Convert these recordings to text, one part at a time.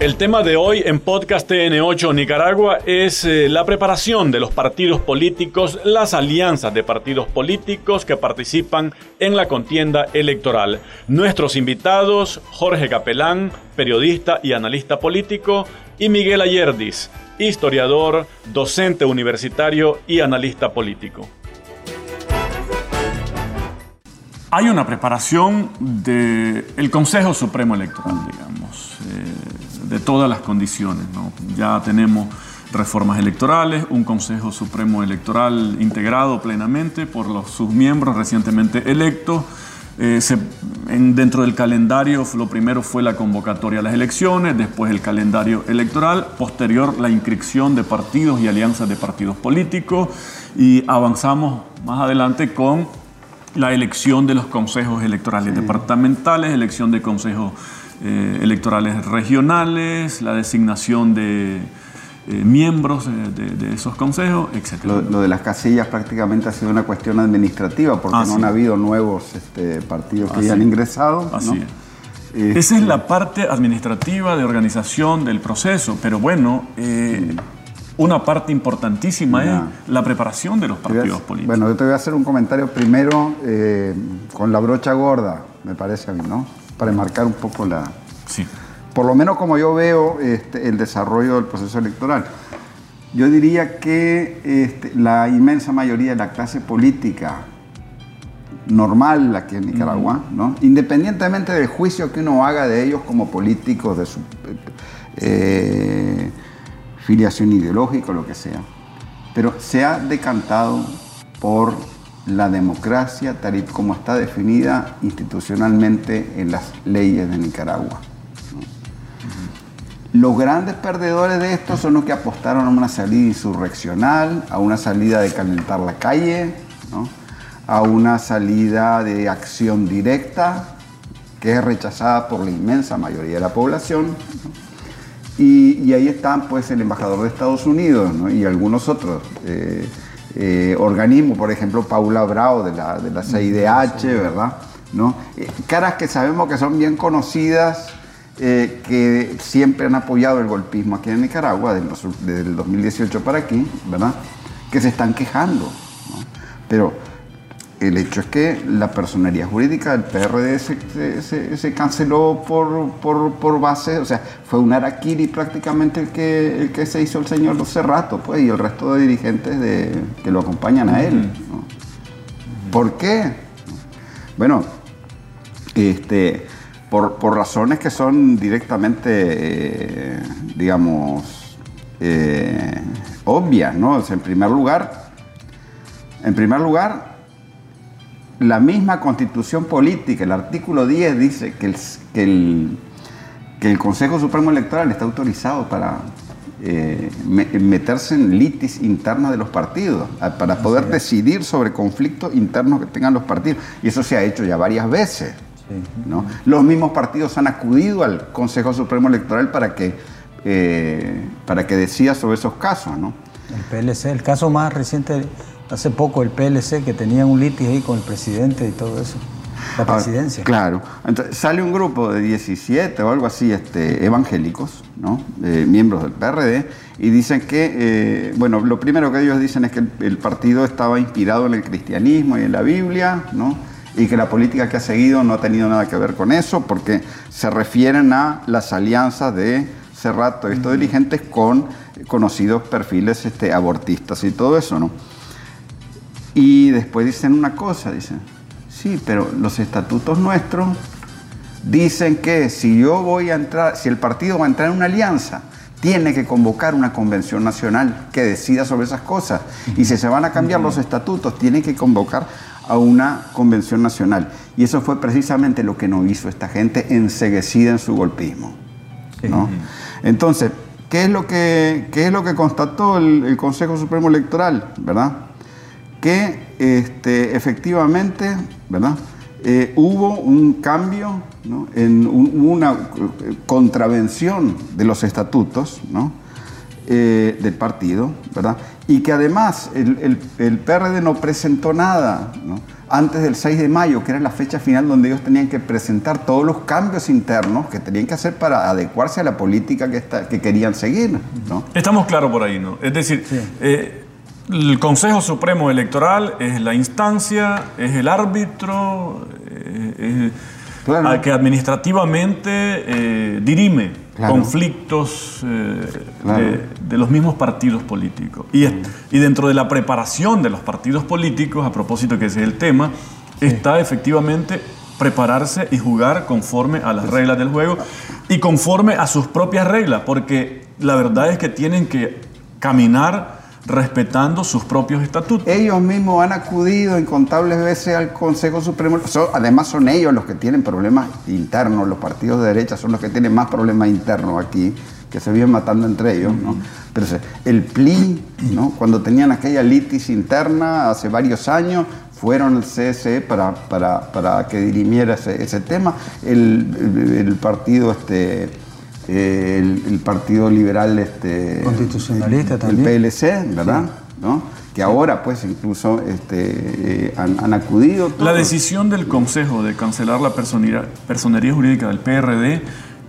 El tema de hoy en Podcast TN8 Nicaragua es eh, la preparación de los partidos políticos, las alianzas de partidos políticos que participan en la contienda electoral. Nuestros invitados, Jorge Capelán, periodista y analista político, y Miguel Ayerdis, historiador, docente universitario y analista político. Hay una preparación del Consejo Supremo Electoral, digamos. Eh, de todas las condiciones. Ya tenemos reformas electorales, un Consejo Supremo Electoral integrado plenamente por los, sus miembros recientemente electos. Eh, dentro del calendario, lo primero fue la convocatoria a las elecciones, después el calendario electoral, posterior la inscripción de partidos y alianzas de partidos políticos y avanzamos más adelante con la elección de los consejos electorales departamentales, elección de consejos eh, electorales regionales, la designación de eh, miembros de, esos consejos, etc. Lo, de las casillas prácticamente ha sido una cuestión administrativa porque no han habido nuevos este, partidos que hayan ingresado. Así es. Esa es la parte administrativa de organización del proceso, pero bueno, eh, una parte importantísima es la preparación de los partidos políticos. Bueno, yo te voy a hacer un comentario primero con la brocha gorda, me parece a mí, ¿no? Para enmarcar un poco la... Sí. Por lo menos como yo veo este, el desarrollo del proceso electoral. Yo diría que este, la inmensa mayoría de la clase política normal aquí en Nicaragua, ¿no? independientemente del juicio que uno haga de ellos como políticos, de su eh, filiación ideológica o lo que sea, pero se ha decantado por la democracia tal y como está definida institucionalmente en las leyes de Nicaragua. Los grandes perdedores de esto son los que apostaron a una salida insurreccional, a una salida de calentar la calle, a una salida de acción directa, que es rechazada por la inmensa mayoría de la población. Y, ahí están pues el embajador de Estados Unidos y algunos otros. Eh, eh, organismos, por ejemplo, Paula Bravo de la, de la CIDH, ¿verdad? ¿No? Eh, caras que sabemos que son bien conocidas, eh, que siempre han apoyado el golpismo aquí en Nicaragua, desde el 2018 para aquí, ¿verdad? Que se están quejando. ¿no? Pero el hecho es que la personería jurídica del PRD se, canceló por, por, base, o sea, fue un araquiri prácticamente el que, el que se hizo el señor Cerrato, pues, y el resto de dirigentes de, que lo acompañan a él. ¿Por qué? Bueno, este, por, razones que son directamente, eh, digamos, eh, obvias, ¿no? en primer lugar, en primer lugar, la misma constitución política, el artículo 10 dice que el, que el, que el Consejo Supremo Electoral está autorizado para eh, meterse en litis interna de los partidos, para poder decidir sobre conflictos internos que tengan los partidos. Y eso se ha hecho ya varias veces. ¿no? Los mismos partidos han acudido al Consejo Supremo Electoral para que, eh, para que decida sobre esos casos. ¿no? El PLC, el caso más reciente hace poco el PLC que tenía un litigio ahí con el presidente y todo eso. La ah, presidencia. claro. Entonces sale un grupo de 17 o algo así, este, evangélicos, ¿no? miembros del PRD, y dicen que, eh, bueno, lo primero que ellos dicen es que el, partido estaba inspirado en el cristianismo y en la Biblia, ¿no? Y que la política que ha seguido no ha tenido nada que ver con eso, porque se refieren a las alianzas de Cerrato y estos dirigentes con conocidos perfiles este, abortistas y todo eso, ¿no? Y después dicen una cosa, dicen, sí, pero los estatutos nuestros dicen que si yo voy a entrar, si el partido va a entrar en una alianza, tiene que convocar una convención nacional que decida sobre esas cosas. Y si se van a cambiar los estatutos, tiene que convocar a una convención nacional. Y eso fue precisamente lo que no hizo esta gente enseguecida en su golpismo. Entonces, ¿qué es lo que, es lo que constató el, el Consejo Supremo Electoral? ¿Verdad? Que este, efectivamente ¿verdad? Eh, hubo un cambio en una contravención de los estatutos eh, del partido, ¿verdad? y que además el, PRD no presentó nada antes del 6 de mayo, que era la fecha final donde ellos tenían que presentar todos los cambios internos que tenían que hacer para adecuarse a la política que, está, que querían seguir. ¿no? Estamos claros por ahí, ¿no? Es decir, eh, el Consejo Supremo Electoral es la instancia, es el árbitro, eh, es al que administrativamente eh, dirime Claro. conflictos eh, Claro. de, de los mismos partidos políticos. Y, es- y dentro de la preparación de los partidos políticos, a propósito que ese es el tema, está efectivamente prepararse y jugar conforme a las reglas del juego y conforme a sus propias reglas, porque la verdad es que tienen que caminar respetando sus propios estatutos. Ellos mismos han acudido incontables veces al Consejo Supremo. Son- además son ellos los que tienen problemas internos, los partidos de derecha son los que tienen más problemas internos aquí, que se viven matando entre ellos. ¿no? Pero el PLI, ¿no? cuando tenían aquella litis interna hace varios años, fueron al CSE para, para, para que dirimiera ese, ese tema. El, el- el partido... Este, eh, el, el Partido Liberal este, Constitucionalista el también. PLC, ¿verdad? ¿No? Que ahora, pues, incluso este, eh, han, han acudido. La decisión del Consejo de cancelar la personería, personería jurídica del PRD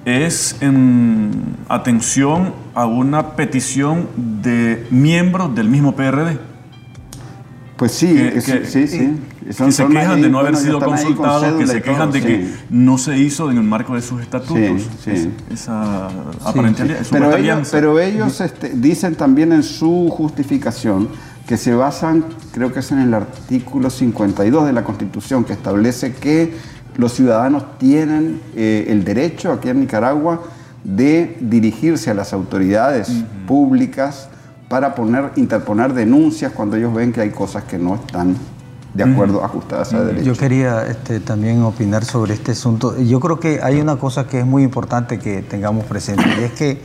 es en atención a una petición de miembros del mismo PRD. Pues sí, que, sí, sí. que se son quejan ahí, de no haber bueno, sido con consultados, que se todo, quejan de sí. que no se hizo en el marco de sus estatutos. Sí, sí. Es- esa aparente Pero ellos, pero ellos este, dicen también en su justificación que se basan, creo que es en el artículo 52 de la Constitución, que establece que los ciudadanos tienen eh, el derecho aquí en Nicaragua de dirigirse a las autoridades públicas para poner, interponer denuncias cuando ellos ven que hay cosas que no están de acuerdo, ajustadas a derecho. Yo quería este, también opinar sobre este asunto. Yo creo que hay una cosa que es muy importante que tengamos presente, y es que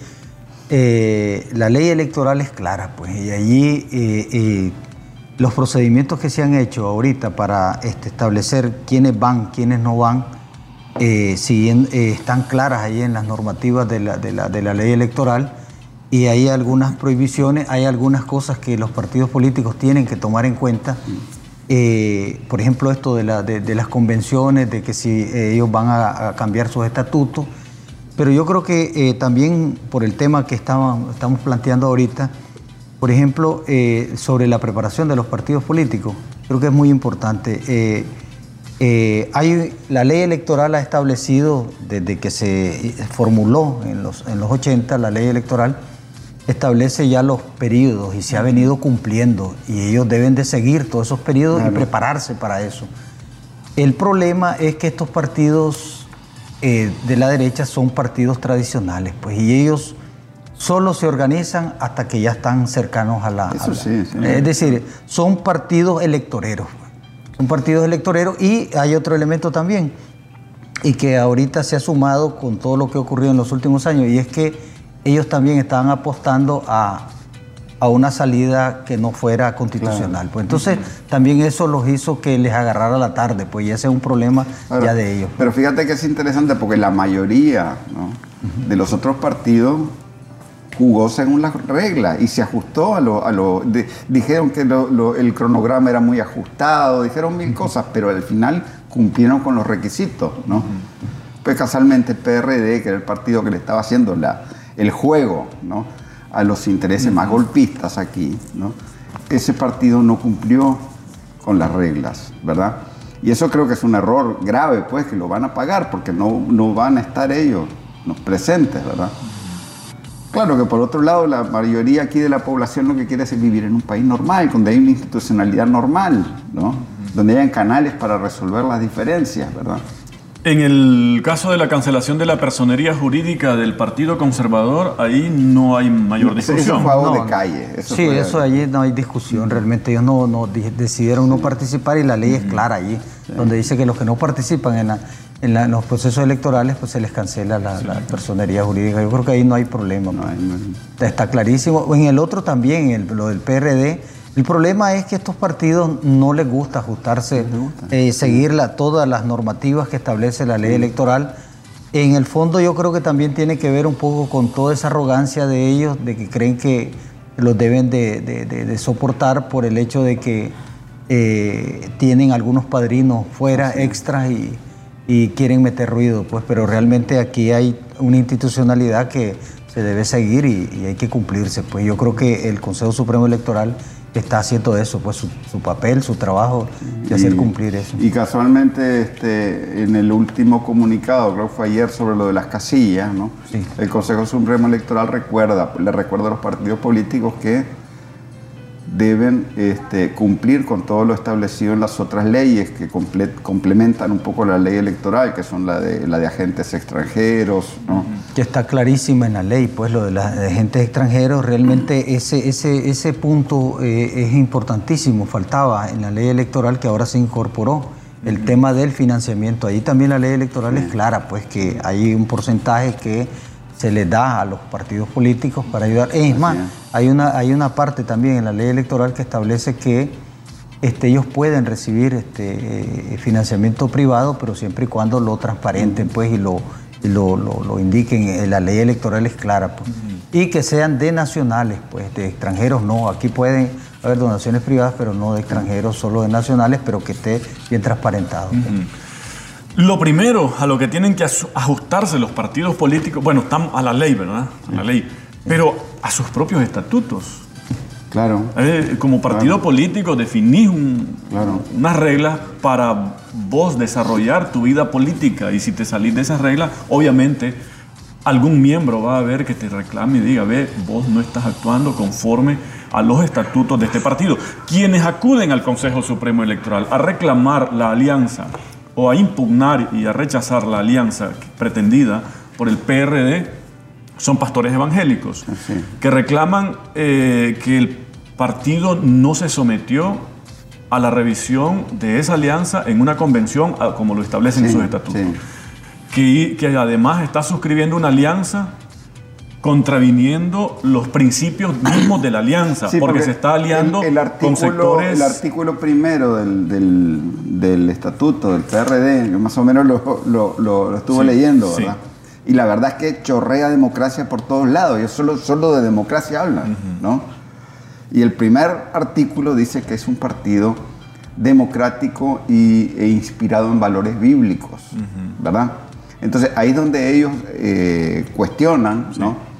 eh, la ley electoral es clara, pues, y allí eh, eh, los procedimientos que se han hecho ahorita para este, establecer quiénes van, quiénes no van, están claras ahí en las normativas de la, de la- de la ley electoral y hay algunas prohibiciones, hay algunas cosas que los partidos políticos tienen que tomar en cuenta. Eh, por ejemplo, esto de, la- de- de las convenciones, de que si eh, ellos van a, cambiar sus estatutos. Pero yo creo que eh, también por el tema que estaban- estamos planteando ahorita, por ejemplo, sobre la preparación de los partidos políticos, creo que es muy importante. Hay, la ley electoral ha establecido, desde que se formuló en los, en los 80, la ley electoral establece ya los periodos y se ha venido cumpliendo y ellos deben de seguir todos esos periodos y prepararse para eso. El problema es que estos partidos eh, de la derecha son partidos tradicionales, pues, y ellos solo se organizan hasta que ya están cercanos a la... Eso a la- sí, sí. Es decir, son partidos electoreros. Son partidos electoreros y hay otro elemento también, y que ahorita se ha sumado con todo lo que ha ocurrido en los últimos años, y es que ellos también estaban apostando a, a una salida que no fuera constitucional. Pues entonces también eso los hizo que les agarrara la tarde, pues y ese es un problema Ahora, ya de ellos. Pero fíjate que es interesante porque la mayoría ¿no? de los otros partidos jugó según las reglas y se ajustó a lo... A lo de- dijeron que lo- lo- el cronograma era muy ajustado, dijeron mil cosas, pero al final cumplieron con los requisitos, ¿no? Pues casualmente el PRD, que era el partido que le estaba haciendo la, el juego, ¿no? A los intereses más golpistas aquí, ¿no? Ese partido no cumplió con las reglas, ¿verdad? Y eso creo que es un error grave, pues, que lo van a pagar porque no, no van a estar ellos los presentes, ¿verdad? Claro que por otro lado, la mayoría aquí de la población lo que quiere es vivir en un país normal, donde hay una institucionalidad normal, ¿no? Donde hayan canales para resolver las diferencias, ¿verdad? En el caso de la cancelación de la personería jurídica del Partido Conservador, ahí no hay mayor discusión. Eso fue algo No, de calle. Eso sí, fue- eso allí no hay discusión, realmente ellos no, no di- decidieron no participar y la ley es clara allí, donde dice que los que no participan en, la- en la- en los procesos electorales, pues se les cancela la, la personería jurídica. Yo creo que ahí no hay problema. No, pues. ahí no hay- Está- Está clarísimo. En el otro también, el- lo del PRD, el problema es que a estos partidos no les gusta ajustarse, eh, seguir la- todas las normativas que establece la ley electoral. En el fondo yo creo que también tiene que ver un poco con toda esa arrogancia de ellos, de que creen que los deben de, de- de- de soportar por el hecho de que eh, tienen algunos padrinos fuera, extras, y, y quieren meter ruido, pues, pero realmente aquí hay una institucionalidad que se debe seguir y, hay que cumplirse. Pues yo creo que el Consejo Supremo Electoral está haciendo eso, pues su, papel, su trabajo de hacer cumplir eso. Y casualmente este, en el último comunicado, creo que fue ayer sobre lo de las casillas, ¿no? el Consejo Supremo Electoral recuerda, le recuerda a los partidos políticos que deben este, cumplir con todo lo establecido en las otras leyes que complementan un poco la ley electoral, que son la de, la de agentes extranjeros. ¿no? Que está clarísima en la ley, pues lo de los agentes extranjeros, realmente ese, ese, ese punto eh, es importantísimo, faltaba en la ley electoral que ahora se incorporó. El tema del financiamiento, ahí también la ley electoral es clara, pues que hay un porcentaje que se les da a los partidos políticos para ayudar. Es más, hay una, hay una parte también en la ley electoral que establece que este, ellos pueden recibir este, eh, financiamiento privado, pero siempre y cuando lo transparenten pues, y lo, lo, indiquen. Eh, la ley electoral es clara. Pues. Y que sean de nacionales, pues, de extranjeros no. Aquí pueden haber donaciones privadas, pero no de extranjeros, solo de nacionales, pero que esté bien transparentado. Pues. Lo primero a lo que tienen que ajustarse los partidos políticos, bueno, están a la ley, ¿verdad? A la ley, pero a sus propios estatutos. Claro. Eh, como partido político definís unas reglas para vos desarrollar tu vida política y si te salís de esas reglas, obviamente algún miembro va a ver que te reclame y diga, ve, vos no estás actuando conforme a los estatutos de este partido. Quienes acuden al Consejo Supremo Electoral a reclamar la alianza o a impugnar y a rechazar la alianza pretendida por el PRD son pastores evangélicos que reclaman eh, que el partido no se sometió a la revisión de esa alianza en una convención como lo establecen sus estatutos. Que, que además está suscribiendo una alianza contraviniendo los principios mismos de la alianza, porque, se está aliando con sectores... El artículo primero del, estatuto del PRD, yo más o menos lo, lo, estuve leyendo, ¿verdad? Y la verdad es que chorrea democracia por todos lados, ellos solo, solo de democracia hablan, ¿no? Y el primer artículo dice que es un partido democrático y, e inspirado en valores bíblicos, ¿verdad? Entonces ahí es donde ellos eh, cuestionan, ¿no?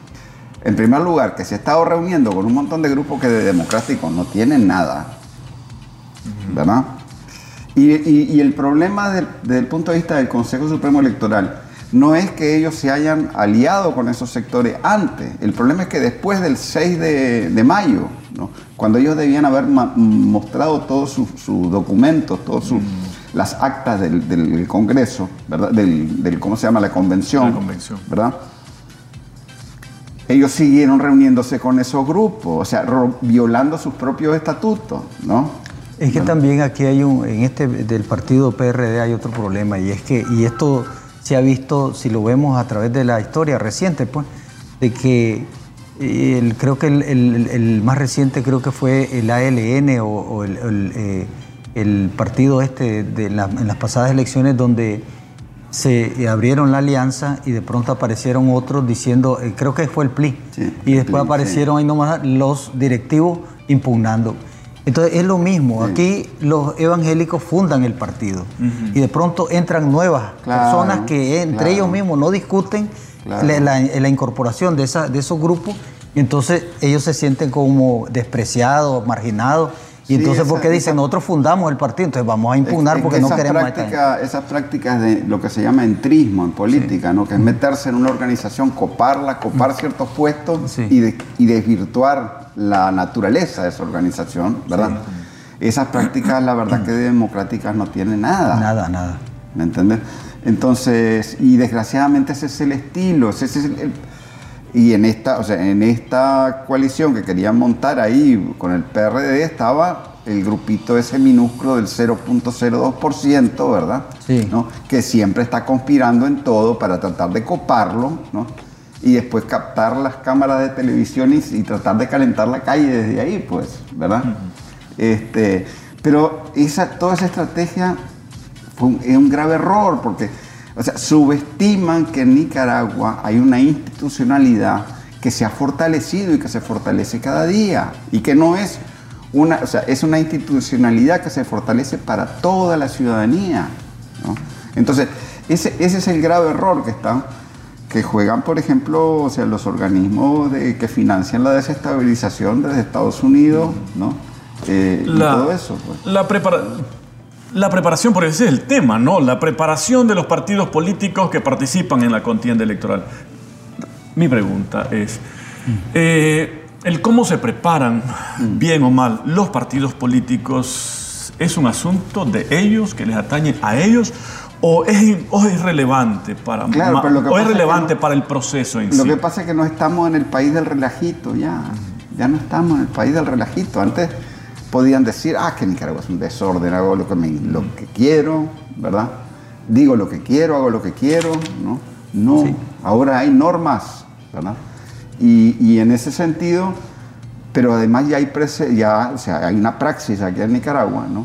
En primer lugar, que se ha estado reuniendo con un montón de grupos que de democráticos no tienen nada, ¿verdad? Y, el problema desde el punto de vista del Consejo Supremo Electoral no es que ellos se hayan aliado con esos sectores antes, el problema es que después del 6 de, mayo, cuando ellos debían haber mostrado todos sus documentos, todas las actas del, Congreso, ¿verdad? Del, ¿cómo se llama? La convención, la convención. ¿verdad? Ellos siguieron reuniéndose con esos grupos, o sea, violando sus propios estatutos, ¿no? Es que también aquí hay un, en este del partido PRD hay otro problema y es que, y esto se ha visto, si lo vemos a través de la historia reciente, pues, de que el, creo que el, más reciente creo que fue el ALN o, el, eh, partido este de en las pasadas elecciones donde se abrieron la alianza y de pronto aparecieron otros diciendo, eh, creo que fue el PLI, y después aparecieron ahí nomás los directivos impugnando. Entonces es lo mismo, aquí los evangélicos fundan el partido. Y de pronto entran nuevas personas que entre ellos mismos no discuten la, incorporación de, esa, de esos grupos. Y entonces ellos se sienten como despreciados, marginados y entonces, ¿por qué dicen, nosotros fundamos el partido? Entonces vamos a impugnar porque no queremos... Práctica, esas prácticas de lo que se llama entrismo en política, ¿no? que es meterse en una organización, coparla, copar ciertos puestos y, desvirtuar la naturaleza de esa organización, ¿verdad? Esas prácticas, la verdad que democráticas no tienen nada. Nada, nada. ¿Me entiendes? Entonces, y desgraciadamente ese es el estilo, ese es el y en esta, o sea, en esta coalición que querían montar ahí con el PRD estaba el grupito ese minúsculo del 0.02%, ¿verdad? Sí. ¿No? Que siempre está conspirando en todo para tratar de coparlo, ¿no? Y después captar las cámaras de televisión y, tratar de calentar la calle desde ahí, pues, ¿verdad? este, pero esa, toda esa estrategia fue es un grave error porque o sea, subestiman que en Nicaragua hay una institucionalidad que se ha fortalecido y que se fortalece cada día y que no es una, o sea, es una institucionalidad que se fortalece para toda la ciudadanía. ¿no? Entonces, ese, ese es el grave error que están que juegan, por ejemplo, o sea, los organismos de, que financian la desestabilización desde Estados Unidos, ¿no? Eh, y todo eso. Pues. La, prepara la preparación, por ese es el tema, ¿no? La preparación de los partidos políticos que participan en la contienda electoral. Mi pregunta es, eh, el cómo se preparan, bien o mal, los partidos políticos, ¿es un asunto de ellos, que les atañe a ellos? o es, o es relevante para o es relevante para el proceso en lo sí. Lo que pasa es que no estamos en el país del relajito ya. Ya no estamos en el país del relajito. Antes podían decir, ah, que Nicaragua es un desorden, hago lo que, lo que quiero, ¿verdad? Digo lo que quiero, hago lo que quiero, ¿no? No, ahora hay normas, ¿verdad? Y, y, en ese sentido, pero además ya hay, ya, o sea, hay una praxis aquí en Nicaragua, ¿no?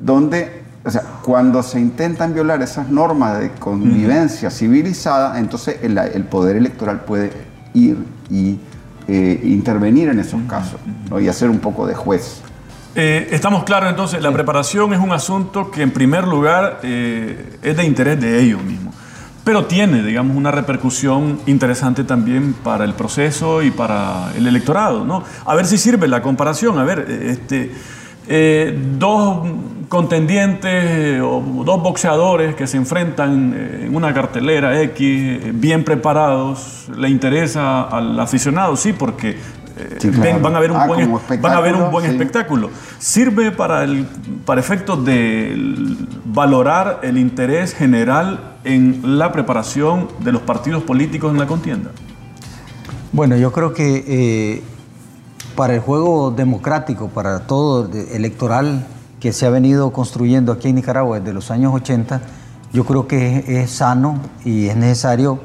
Donde o sea, cuando se intentan violar esas normas de convivencia civilizada, entonces el, poder electoral puede ir y eh, intervenir en esos casos y hacer un poco de juez. Eh, estamos claros entonces, la preparación es un asunto que en primer lugar eh, es de interés de ellos mismos, pero tiene, digamos, una repercusión interesante también para el proceso y para el electorado, ¿no? A ver si sirve la comparación, a ver, este eh, dos contendientes o dos boxeadores que se enfrentan en una cartelera X, bien preparados, le interesa al aficionado, sí, porque van a ver un ah, buen, van a ver un buen espectáculo. Sirve para, el, para efectos de valorar el interés general en la preparación de los partidos políticos en la contienda. Bueno, yo creo que para el juego democrático, para todo electoral que se ha venido construyendo aquí en Nicaragua desde los años 80, yo creo que es, sano y es necesario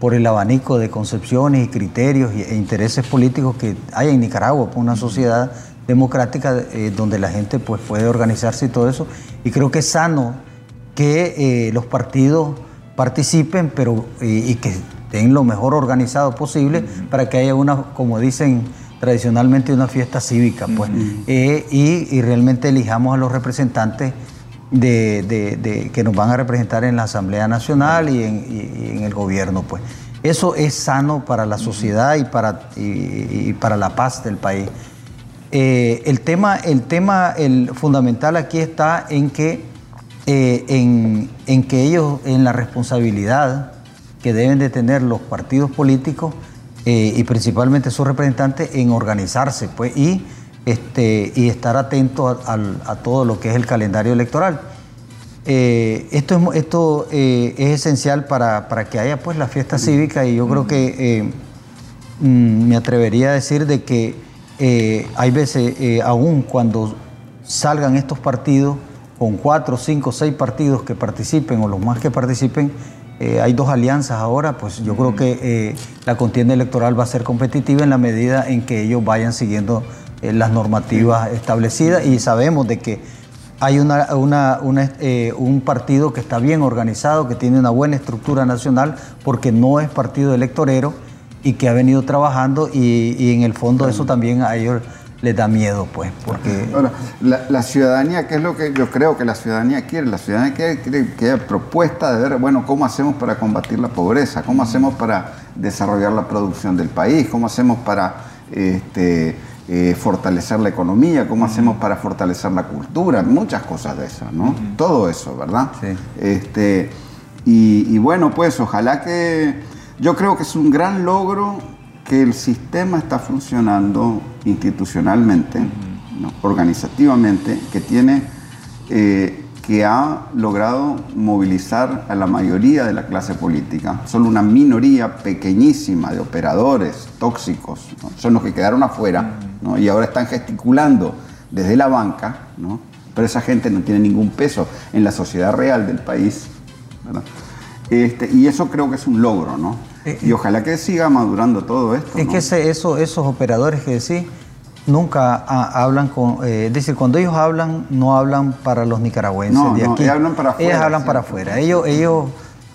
por el abanico de concepciones y criterios e intereses políticos que hay en Nicaragua, por una sociedad democrática eh, donde la gente pues, puede organizarse y todo eso. Y creo que es sano que eh, los partidos participen pero, y que estén lo mejor organizado posible para que haya una, como dicen, tradicionalmente una fiesta cívica, pues, eh, y, realmente elijamos a los representantes de, que nos van a representar en la Asamblea Nacional y en, el gobierno, pues. Eso es sano para la sociedad y para, y, para la paz del país. Eh, el tema, el tema el fundamental aquí está en que, eh, en, en que ellos, en la responsabilidad que deben de tener los partidos políticos, eh, y principalmente sus representantes en organizarse pues, y, este, y estar atentos a, todo lo que es el calendario electoral. Eh, esto es, esto, eh, es esencial para, para, que haya pues, la fiesta cívica y yo creo que mm, me atrevería a decir de que hay veces, aún cuando salgan estos partidos, con cuatro, cinco, seis partidos que participen o los más que participen, eh, hay dos alianzas ahora, pues yo creo que eh, la contienda electoral va a ser competitiva en la medida en que ellos vayan siguiendo eh, las normativas establecidas y sabemos de que hay una, un partido que está bien organizado, que tiene una buena estructura nacional, porque no es partido electorero y que ha venido trabajando y, en el fondo eso también a ellos les da miedo, pues, porque... La, ciudadanía, ¿qué es lo que yo creo que la ciudadanía quiere? La ciudadanía quiere, que haya propuesta de ver, bueno, cómo hacemos para combatir la pobreza, cómo hacemos para desarrollar la producción del país, cómo hacemos para este, eh, fortalecer la economía, cómo hacemos para fortalecer la cultura, muchas cosas de eso, ¿no? Todo eso, ¿verdad? Sí. Este, y, y bueno, pues ojalá que... Yo creo que es un gran logro que el sistema está funcionando institucionalmente, organizativamente, que tiene, eh, que ha logrado movilizar a la mayoría de la clase política. Solo una minoría pequeñísima de operadores tóxicos son los que quedaron afuera y ahora están gesticulando desde la banca, pero esa gente no tiene ningún peso en la sociedad real del país. Este, y eso creo que es un logro, ¿no? Eh, y ojalá que siga madurando todo esto. Es que eso, esos operadores que decís nunca hablan con, eh, es decir, cuando ellos hablan, no hablan para los nicaragüenses de aquí. Ellos hablan para afuera. Ellos hablan para afuera. Ellos, ellos,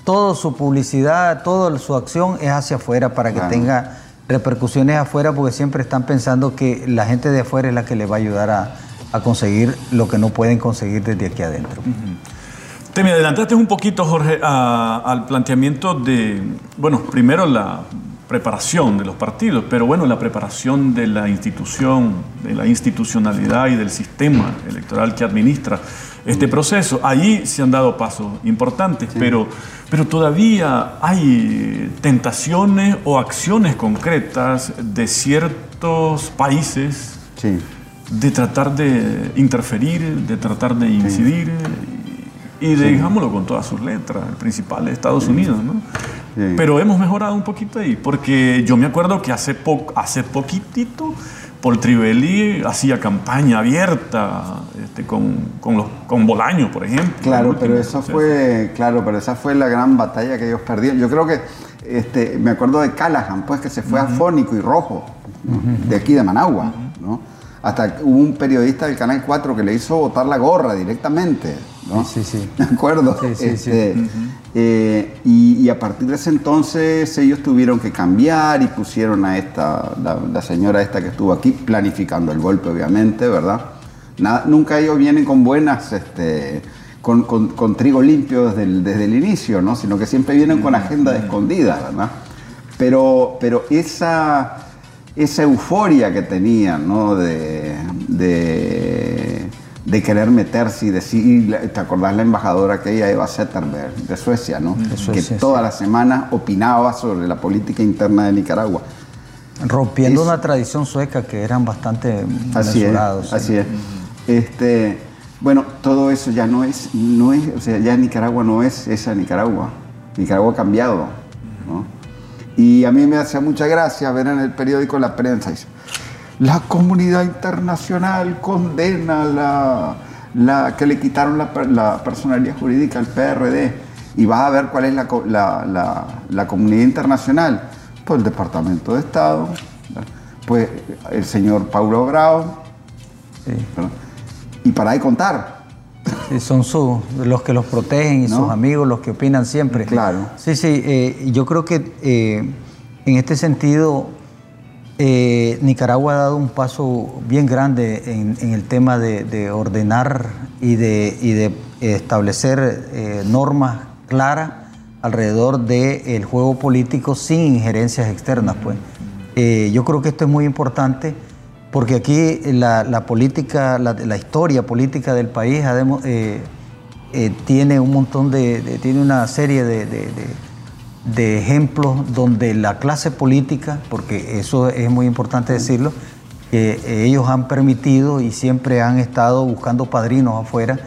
toda su publicidad, toda su acción es hacia afuera para que tenga repercusiones afuera porque siempre están pensando que la gente de afuera es la que les va a ayudar a, conseguir lo que no pueden conseguir desde aquí adentro. Te me adelantaste un poquito, Jorge, al planteamiento de, bueno, primero la preparación de los partidos, pero bueno, la preparación de la institución, de la institucionalidad y del sistema electoral que administra este proceso. Allí se han dado pasos importantes, pero, pero todavía hay tentaciones o acciones concretas de ciertos países de tratar de interferir, de tratar de incidir. Y de, digámoslo con todas sus letras, el principal es Estados Unidos, ¿no? Pero hemos mejorado un poquito ahí, porque yo me acuerdo que hace, po hace poquitito Paul Trivelli hacía campaña abierta este, con, con, los, con Bolaño, por ejemplo. Claro, pero eso fue, claro, pero esa fue la gran batalla que ellos perdieron. Yo creo que este, me acuerdo de Callahan, pues que se fue a Fónico y Rojo, de aquí de Managua, ¿no? Hasta hubo un periodista del Canal 4 que le hizo botar la gorra directamente. ¿no? Sí, sí, ¿De acuerdo? Sí, sí, este, eh, y, a partir de ese entonces ellos tuvieron que cambiar y pusieron a esta, la, señora esta que estuvo aquí planificando el golpe, obviamente, ¿verdad? nunca ellos vienen con buenas, este, con, con, trigo limpio desde el, desde el inicio, ¿no? Sino que siempre vienen con agenda escondida, ¿verdad? Pero, pero esa esa euforia que tenían, ¿no? De, de, querer meterse y decir, ¿te acordás la embajadora aquella Eva Zetterberg de Suecia, ¿no? que toda la semana opinaba sobre la política interna de Nicaragua. Rompiendo una tradición sueca que eran bastante así es, así es. Este, bueno, todo eso ya no es, no es, o sea, ya Nicaragua no es esa Nicaragua. Nicaragua ha cambiado, ¿no? Y a mí me hacía mucha gracia ver en el periódico la prensa, dice, la comunidad internacional condena la, la que le quitaron la, la, personalidad jurídica al PRD. Y vas a ver cuál es la, la comunidad internacional. Pues el Departamento de Estado, pues el señor Paulo Bravo. Y para de contar. Son sus, los que los protegen y sus amigos los que opinan siempre. Claro. Sí, sí, eh, yo creo que eh, en este sentido eh, Nicaragua ha dado un paso bien grande en, el tema de, ordenar y de, y de establecer normas claras alrededor del juego político sin injerencias externas. Pues. yo creo que esto es muy importante porque aquí la, política, la, historia política del país eh, eh, tiene un montón de, tiene una serie de, ejemplos donde la clase política, porque eso es muy importante decirlo, que ellos han permitido y siempre han estado buscando padrinos afuera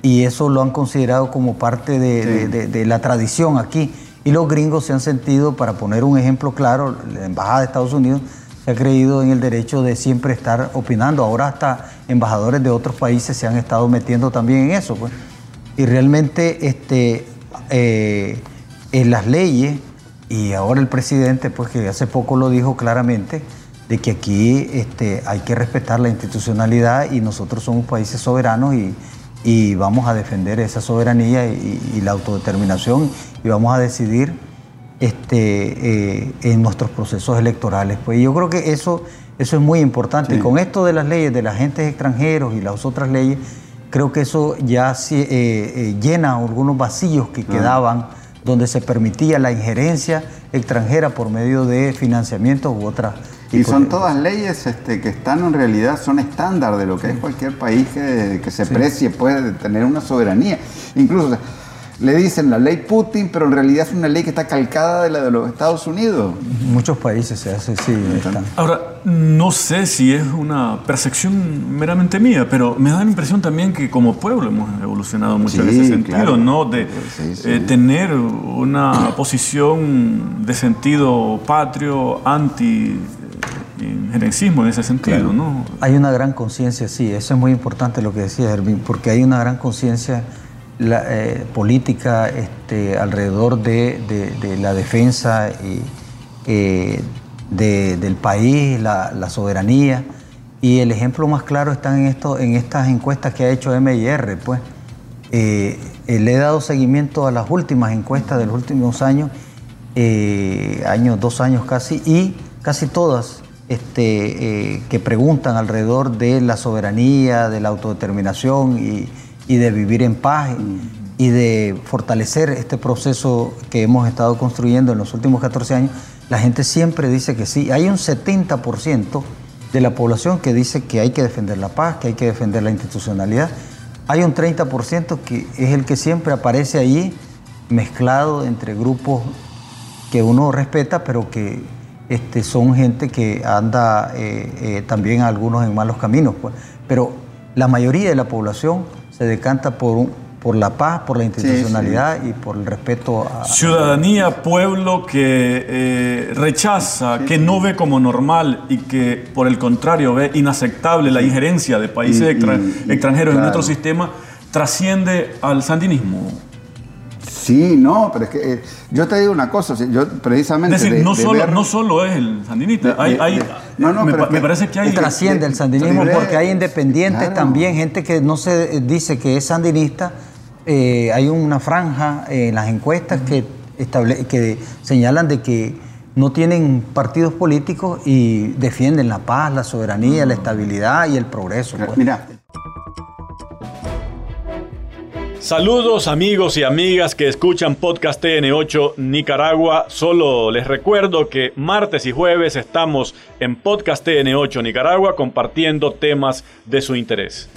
y eso lo han considerado como parte de, la tradición aquí. Y los gringos se han sentido, para poner un ejemplo claro, la Embajada de Estados Unidos se ha creído en el derecho de siempre estar opinando. Ahora hasta embajadores de otros países se han estado metiendo también en eso. Pues. Y realmente este, eh, en las leyes, y ahora el presidente, pues que hace poco lo dijo claramente, de que aquí este, hay que respetar la institucionalidad y nosotros somos países soberanos y, vamos a defender esa soberanía y la autodeterminación y vamos a decidir este, eh, en nuestros procesos electorales. Pues yo creo que eso, eso es muy importante. Y con esto de las leyes de los agentes extranjeros y las otras leyes, creo que eso ya eh, eh, llena algunos vacíos que quedaban donde se permitía la injerencia extranjera por medio de financiamientos u otras. Y son todas leyes este, que están en realidad, son estándar de lo que es cualquier país que, se precie, puede tener una soberanía. Incluso, le dicen la ley Putin, pero en realidad es una ley que está calcada de la de los Estados Unidos. muchos países se hace, sí. Ahora, no sé si es una percepción meramente mía, pero me da la impresión también que como pueblo hemos evolucionado mucho en ese sentido, ¿no? De eh, tener una posición de sentido patrio, anti injerencismo en ese sentido, ¿no? Hay una gran conciencia, sí, eso es muy importante lo que decía Hervín, porque hay una gran conciencia la, eh, política este, alrededor de, la defensa eh, del país, la, soberanía. Y el ejemplo más claro está en, esto, en estas encuestas que ha hecho MIR. Pues. Eh, le he dado seguimiento a las últimas encuestas de los últimos años, años, dos años casi, y casi todas, este, eh, que preguntan alrededor de la soberanía, de la autodeterminación y, de vivir en paz y de fortalecer este proceso que hemos estado construyendo en los últimos 14 años, la gente siempre dice que sí. Hay un 70% de la población que dice que hay que defender la paz, que hay que defender la institucionalidad. Hay un 30% que es el que siempre aparece allí mezclado entre grupos que uno respeta, pero que este, son gente que anda eh, eh, también algunos en malos caminos. Pues. Pero la mayoría de la población se decanta por un, por la paz, por la institucionalidad y por el respeto a... Ciudadanía, pueblo que eh, rechaza, que no ve como normal y que por el contrario ve inaceptable la injerencia de países extranjeros en nuestro sistema, trasciende al sandinismo. Sí, no, pero es que eh, yo te digo una cosa, yo precisamente... Es decir, no, solo, no solo es el sandinista, hay, no, no, me, me parece que hay... Trasciende el sandinismo porque hay independientes también, gente que no se dice que es sandinista, eh, hay una franja en las encuestas que, que señalan de que no tienen partidos políticos y defienden la paz, la soberanía, la estabilidad y el progreso. Pues. Mira. Saludos amigos y amigas que escuchan Podcast TN8 Nicaragua. Solo les recuerdo que martes y jueves estamos en Podcast TN8 Nicaragua compartiendo temas de su interés.